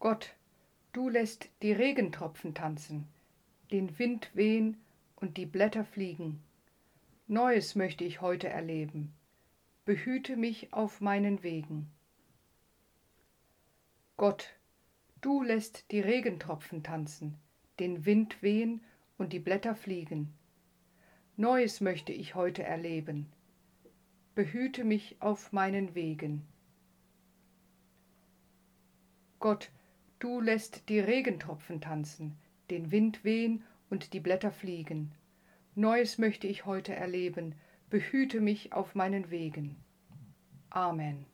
Gott, du lässt die Regentropfen tanzen, den Wind wehen und die Blätter fliegen. Neues möchte ich heute erleben. Behüte mich auf meinen Wegen. Gott, du lässt die Regentropfen tanzen, den Wind wehen und die Blätter fliegen. Neues möchte ich heute erleben. Behüte mich auf meinen Wegen. Gott, du lässt die Regentropfen tanzen, den Wind wehen und die Blätter fliegen. Neues möchte ich heute erleben, behüte mich auf meinen Wegen. Amen.